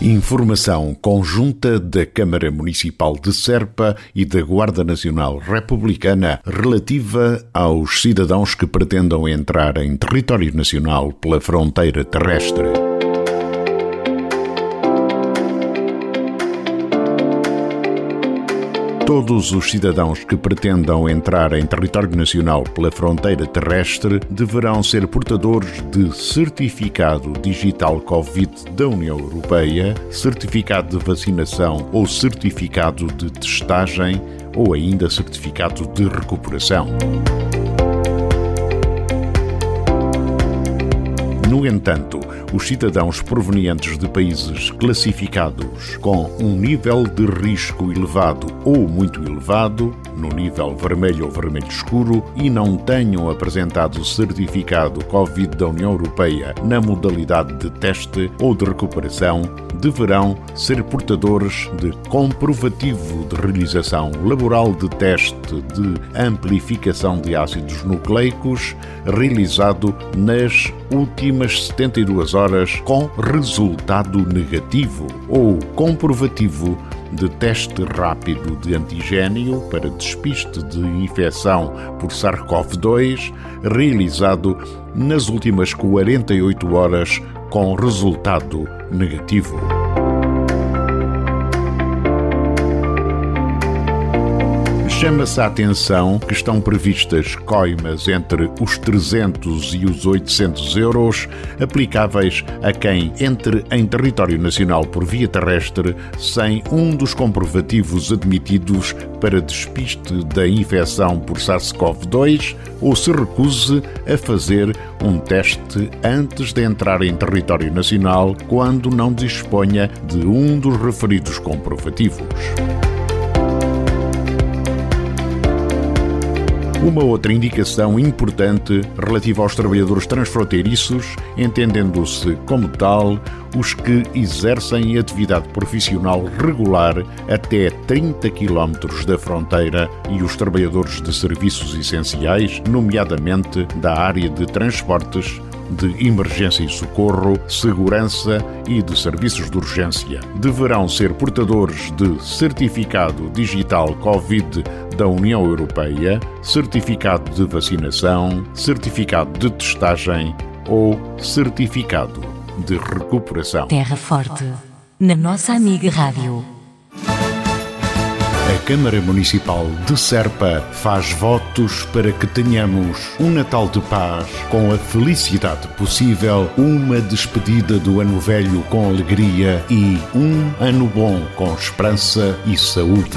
Informação conjunta da Câmara Municipal de Serpa e da Guarda Nacional Republicana relativa aos cidadãos que pretendam entrar em território nacional pela fronteira terrestre. Todos os cidadãos que pretendam entrar em território nacional pela fronteira terrestre deverão ser portadores de certificado digital Covid da União Europeia, certificado de vacinação ou certificado de testagem ou ainda certificado de recuperação. No entanto, os cidadãos provenientes de países classificados com um nível de risco elevado ou muito elevado, no nível vermelho ou vermelho escuro, e não tenham apresentado certificado Covid da União Europeia na modalidade de teste ou de recuperação, deverão ser portadores de comprovativo de realização laboral de teste de amplificação de ácidos nucleicos realizado nas últimas 72 horas com resultado negativo ou comprovativo de teste rápido de antigênio para despiste de infecção por SARS-CoV-2 realizado nas últimas 48 horas com resultado negativo. Chama-se a atenção que estão previstas coimas entre os 300 e os 800 euros aplicáveis a quem entre em território nacional por via terrestre sem um dos comprovativos admitidos para despiste da infecção por SARS-CoV-2 ou se recuse a fazer um teste antes de entrar em território nacional quando não disponha de um dos referidos comprovativos. Uma outra indicação importante relativa aos trabalhadores transfronteiriços, entendendo-se como tal os que exercem atividade profissional regular até 30 km da fronteira e os trabalhadores de serviços essenciais, nomeadamente da área de transportes, de emergência e socorro, segurança e de serviços de urgência. Deverão ser portadores de certificado digital Covid da União Europeia, certificado de vacinação, certificado de testagem ou certificado de recuperação. Terra Forte, na nossa amiga Rádio. Câmara Municipal de Serpa faz votos para que tenhamos um Natal de paz, com a felicidade possível, uma despedida do ano velho com alegria e um ano bom com esperança e saúde.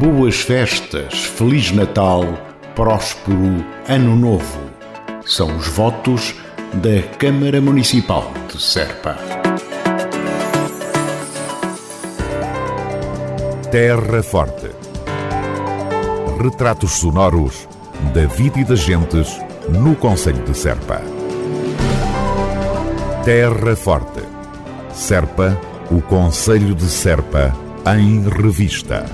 Boas festas, Feliz Natal, próspero Ano Novo. São os votos da Câmara Municipal de Serpa. Terra Forte. Retratos sonoros da vida e das gentes no Conselho de Serpa. Terra Forte. Serpa, o Conselho de Serpa, em revista.